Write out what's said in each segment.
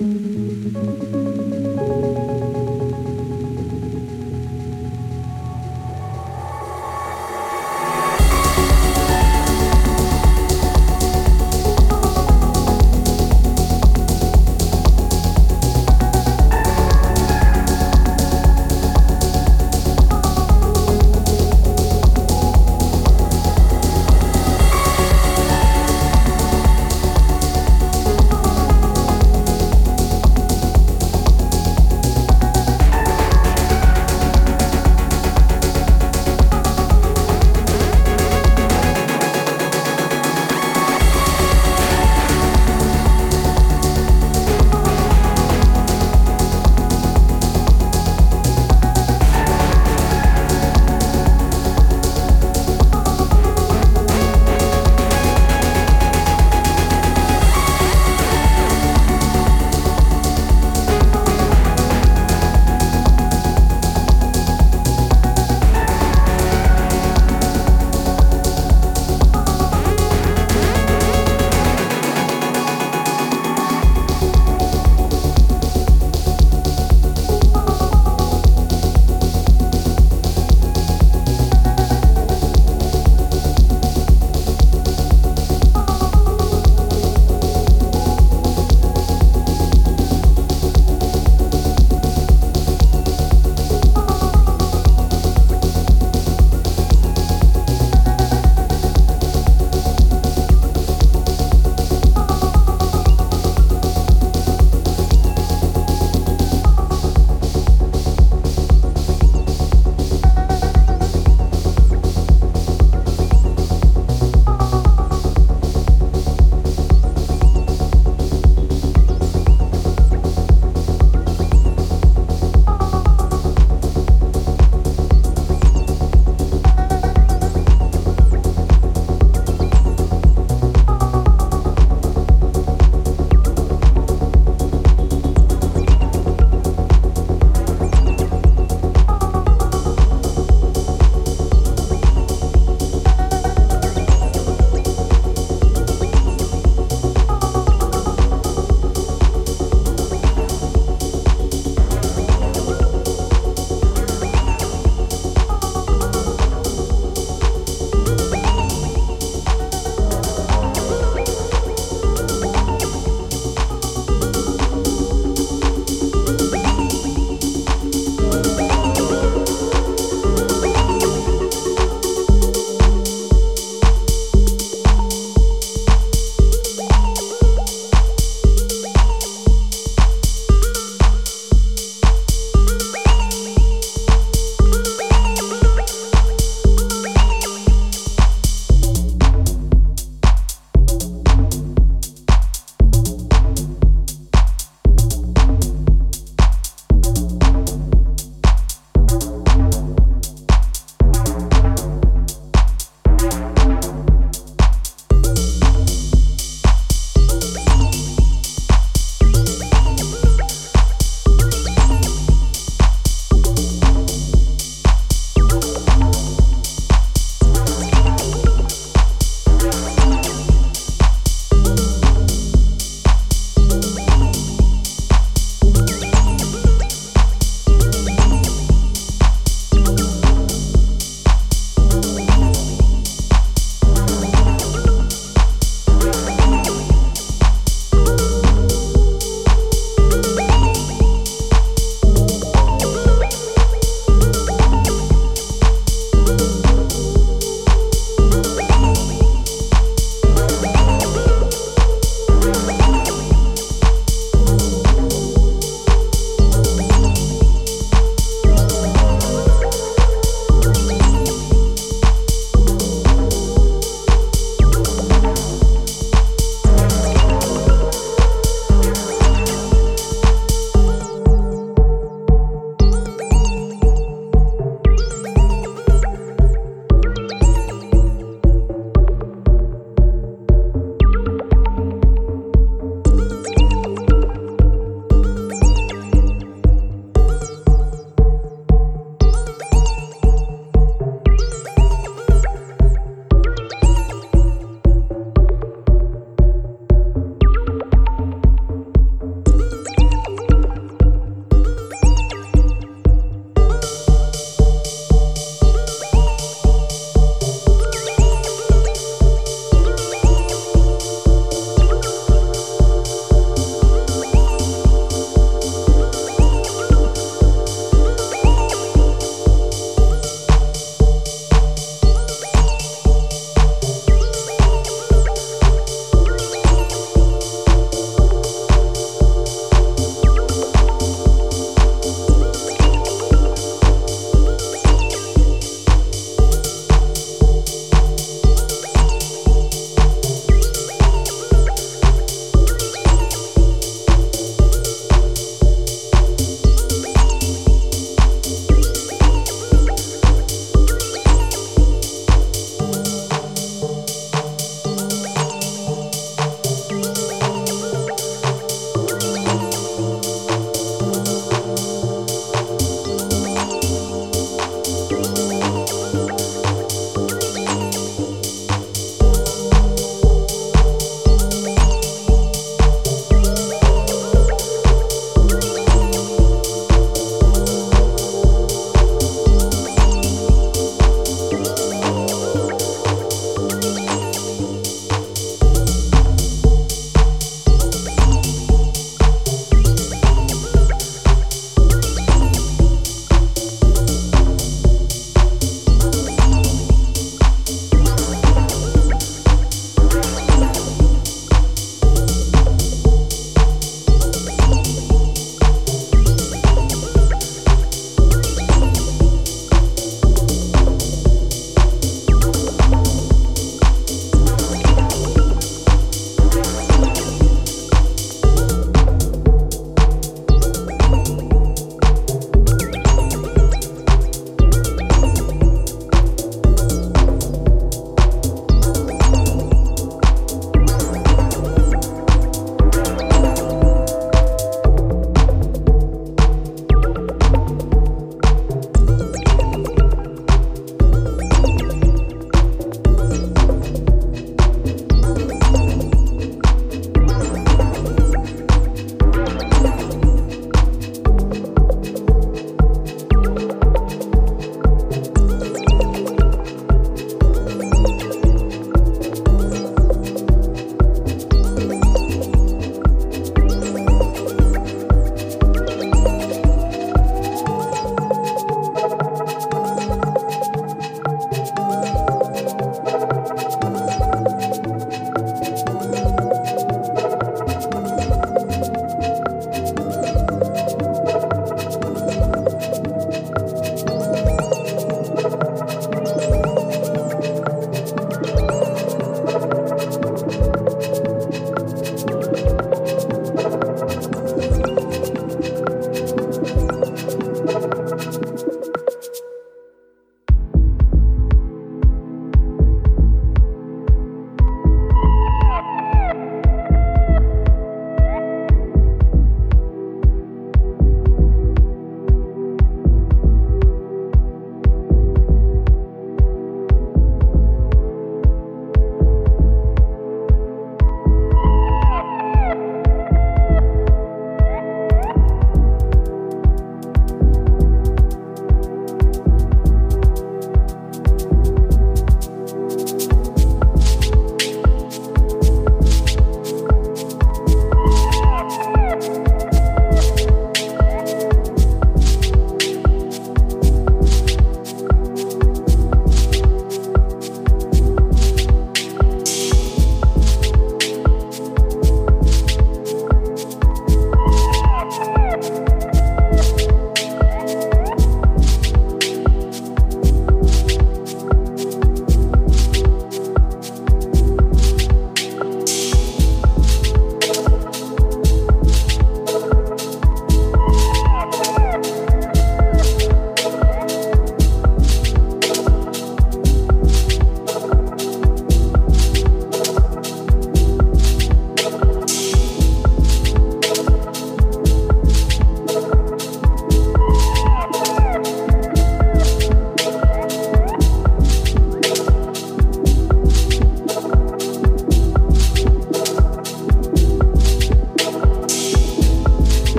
Música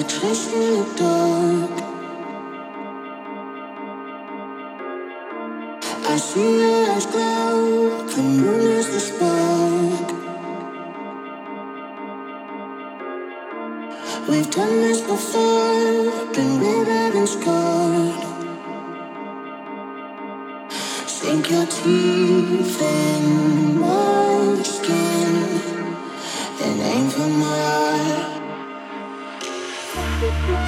I trust in the dark. I see your eyes glow, the moon is the spark. We've done this before, been wounded and scarred. Sink your teeth in my skin and aim for my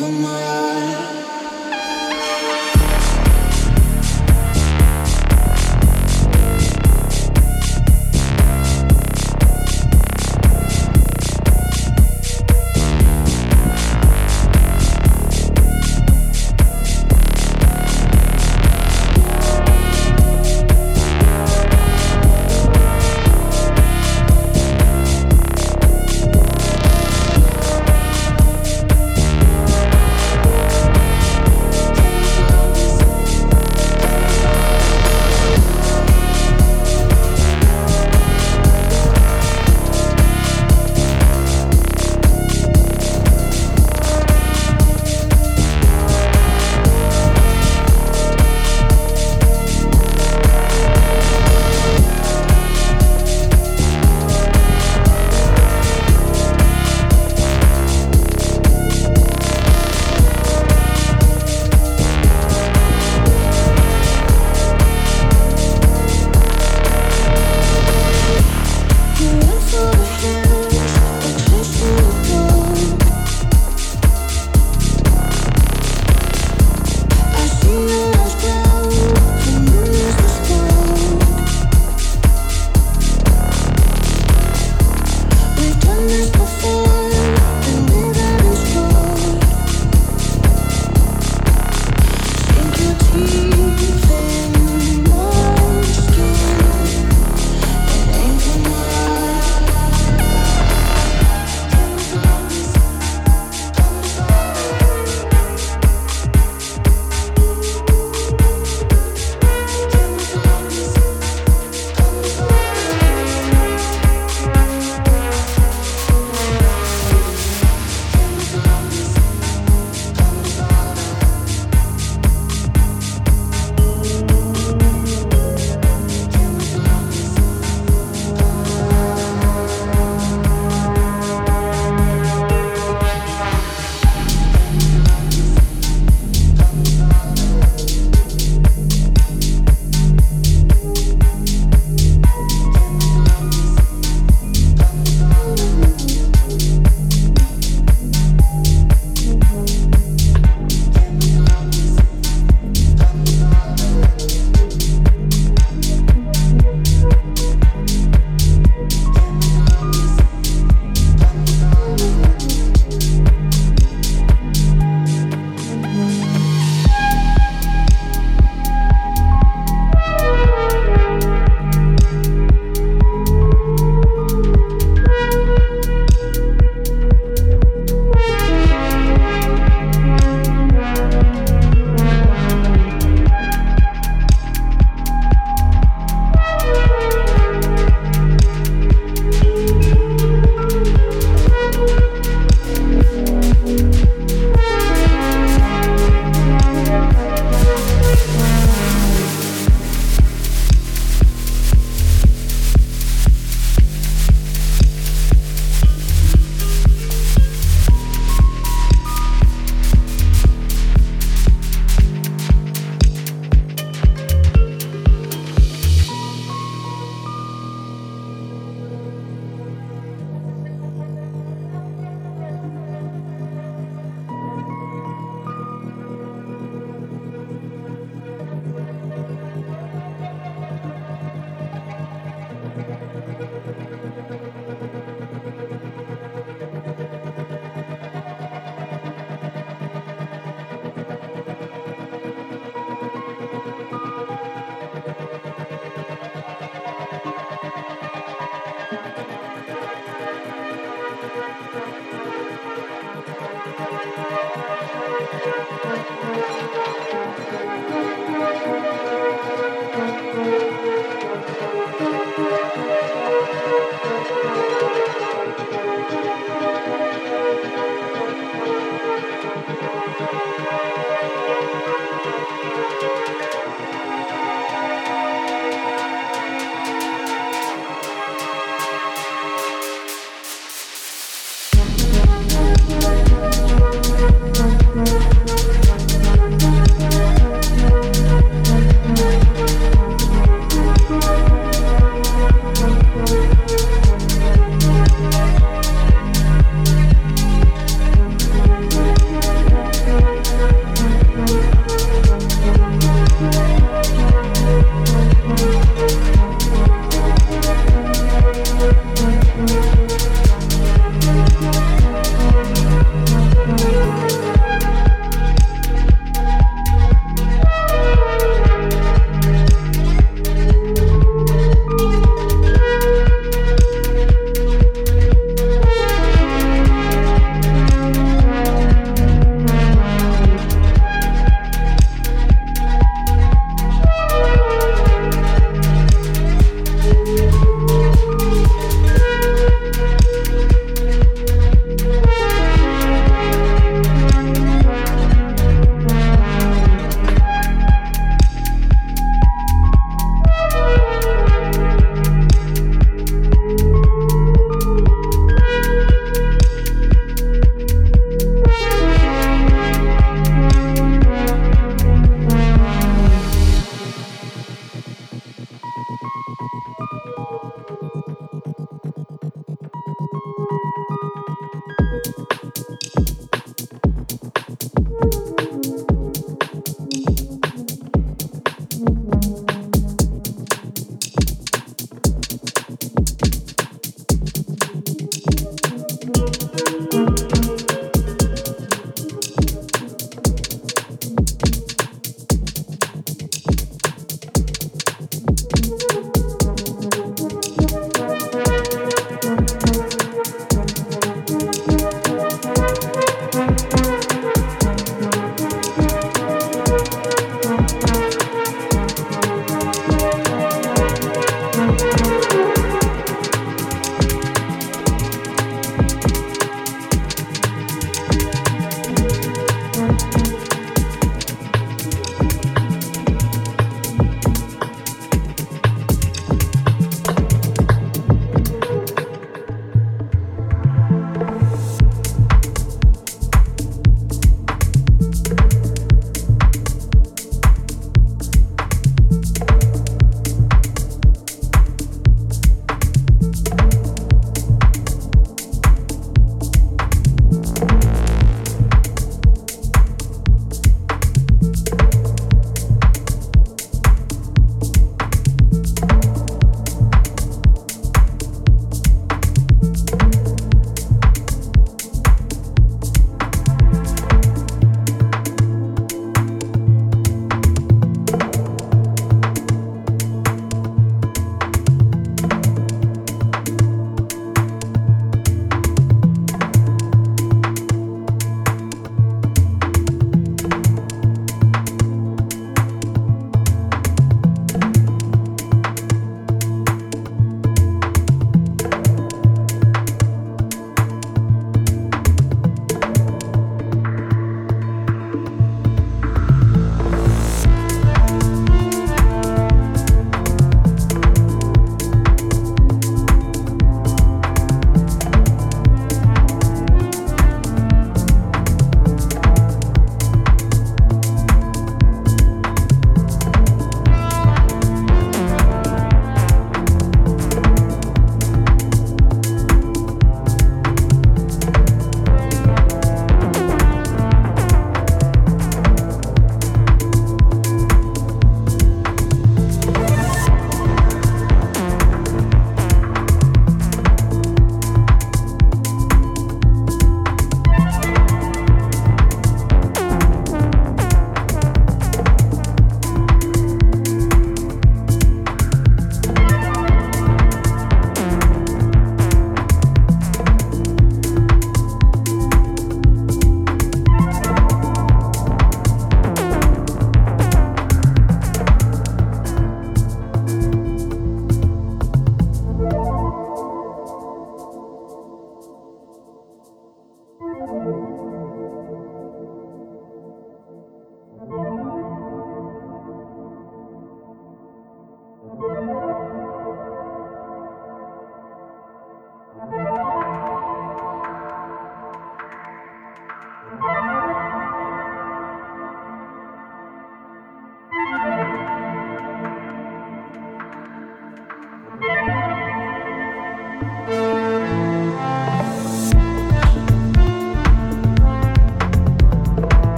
for my eyes.